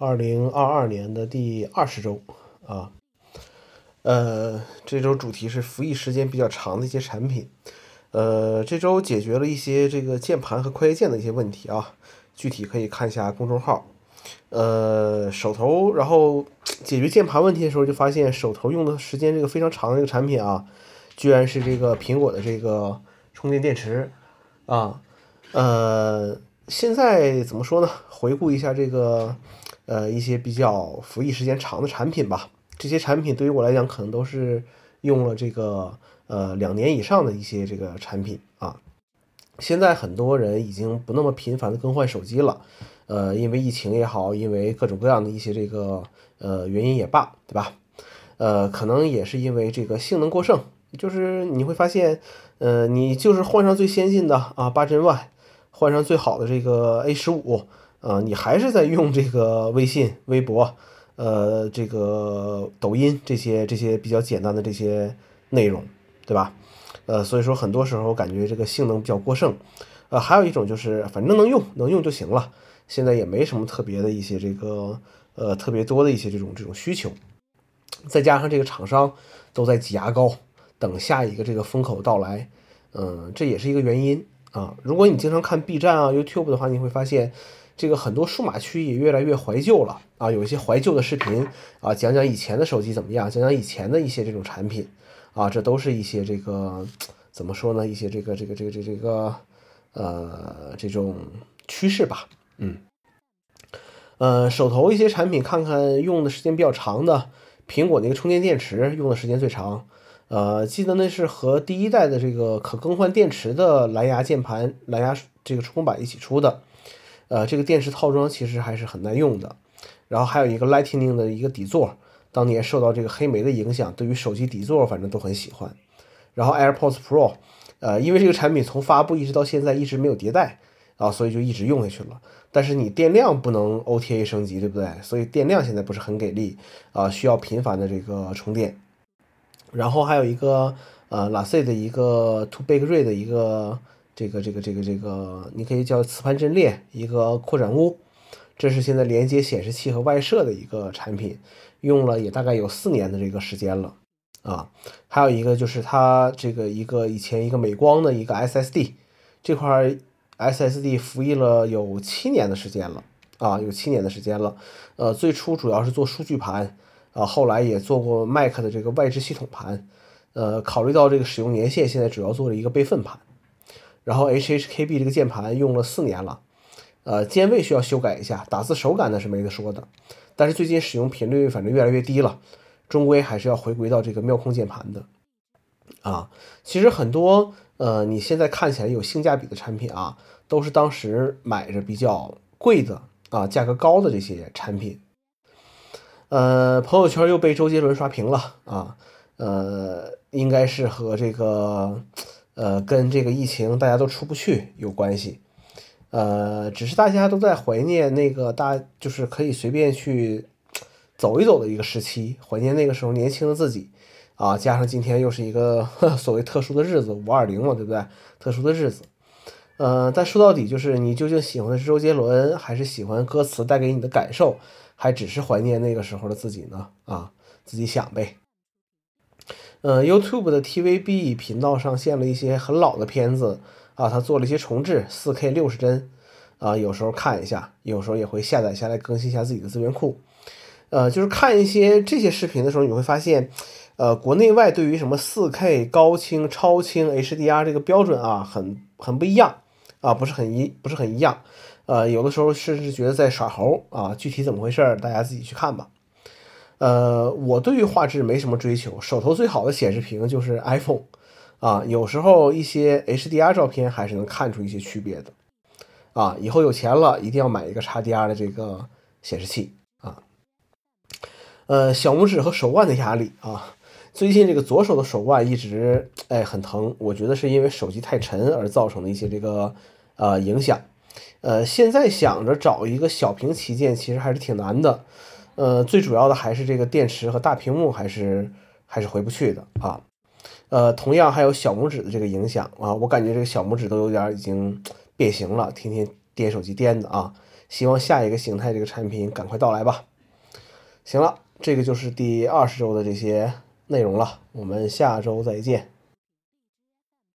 二零二二年的第二十周啊，呃，这周主题是服役时间比较长的一些产品。呃，这周解决了一些这个键盘和快捷键的一些问题啊，具体可以看一下公众号。呃，手头，然后解决键盘问题的时候，就发现手头用的时间这个非常长的一个产品啊，居然是这个苹果的这个充电电池啊。呃，现在怎么说呢？回顾一下这个。呃，一些比较服役时间长的产品吧，这些产品对于我来讲，可能都是用了这个呃两年以上的一些这个产品啊。现在很多人已经不那么频繁的更换手机了，呃，因为疫情也好，因为各种各样的一些这个呃原因也罢，对吧？呃，可能也是因为这个性能过剩，就是你会发现，呃，你就是换上最先进的啊八针 Y，换上最好的这个 A 十五。啊，你还是在用这个微信、微博，呃，这个抖音这些这些比较简单的这些内容，对吧？呃，所以说很多时候感觉这个性能比较过剩。呃，还有一种就是反正能用能用就行了，现在也没什么特别的一些这个呃特别多的一些这种这种需求。再加上这个厂商都在挤牙膏，等下一个这个风口到来，嗯，这也是一个原因啊。如果你经常看 B 站啊、YouTube 的话，你会发现。这个很多数码区也越来越怀旧了啊，有一些怀旧的视频啊，讲讲以前的手机怎么样，讲讲以前的一些这种产品啊，这都是一些这个怎么说呢？一些这个这个这个这这个呃这种趋势吧，嗯，呃，手头一些产品看看用的时间比较长的，苹果那个充电电池用的时间最长，呃，记得那是和第一代的这个可更换电池的蓝牙键盘、蓝牙这个触控板一起出的。呃，这个电池套装其实还是很耐用的，然后还有一个 Lightning 的一个底座，当年受到这个黑莓的影响，对于手机底座反正都很喜欢。然后 AirPods Pro，呃，因为这个产品从发布一直到现在一直没有迭代啊，所以就一直用下去了。但是你电量不能 OTA 升级，对不对？所以电量现在不是很给力啊，需要频繁的这个充电。然后还有一个呃 l a c e 的一个 To Big Ray 的一个。这个这个这个这个，你可以叫磁盘阵列一个扩展坞，这是现在连接显示器和外设的一个产品，用了也大概有四年的这个时间了啊。还有一个就是它这个一个以前一个美光的一个 SSD，这块 SSD 服役了有七年的时间了啊，有七年的时间了。呃，最初主要是做数据盘啊，后来也做过 Mac 的这个外置系统盘，呃，考虑到这个使用年限，现在主要做了一个备份盘。然后 HHKB 这个键盘用了四年了，呃，键位需要修改一下，打字手感那是没得说的。但是最近使用频率反正越来越低了，终归还是要回归到这个妙控键盘的。啊，其实很多呃，你现在看起来有性价比的产品啊，都是当时买着比较贵的啊，价格高的这些产品。呃，朋友圈又被周杰伦刷屏了啊，呃，应该是和这个。呃，跟这个疫情大家都出不去有关系，呃，只是大家都在怀念那个大，就是可以随便去走一走的一个时期，怀念那个时候年轻的自己啊。加上今天又是一个 所谓特殊的日子，五二零嘛，对不对？特殊的日子，呃，但说到底就是你究竟喜欢的是周杰伦，还是喜欢歌词带给你的感受，还只是怀念那个时候的自己呢？啊，自己想呗。呃，YouTube 的 TVB 频道上线了一些很老的片子啊，他做了一些重置，4K 六十帧啊，有时候看一下，有时候也会下载下来更新一下自己的资源库。呃，就是看一些这些视频的时候，你会发现，呃，国内外对于什么 4K 高清、超清、HDR 这个标准啊，很很不一样啊，不是很一不是很一样。呃，有的时候甚至觉得在耍猴啊，具体怎么回事，大家自己去看吧。呃，我对于画质没什么追求，手头最好的显示屏就是 iPhone，啊，有时候一些 HDR 照片还是能看出一些区别的，啊，以后有钱了一定要买一个 XDR 的这个显示器啊。呃，小拇指和手腕的压力啊，最近这个左手的手腕一直哎很疼，我觉得是因为手机太沉而造成的一些这个呃影响，呃，现在想着找一个小屏旗舰，其实还是挺难的。呃，最主要的还是这个电池和大屏幕还是还是回不去的啊。呃，同样还有小拇指的这个影响啊，我感觉这个小拇指都有点已经变形了，天天颠手机颠的啊。希望下一个形态这个产品赶快到来吧。行了，这个就是第二十周的这些内容了，我们下周再见。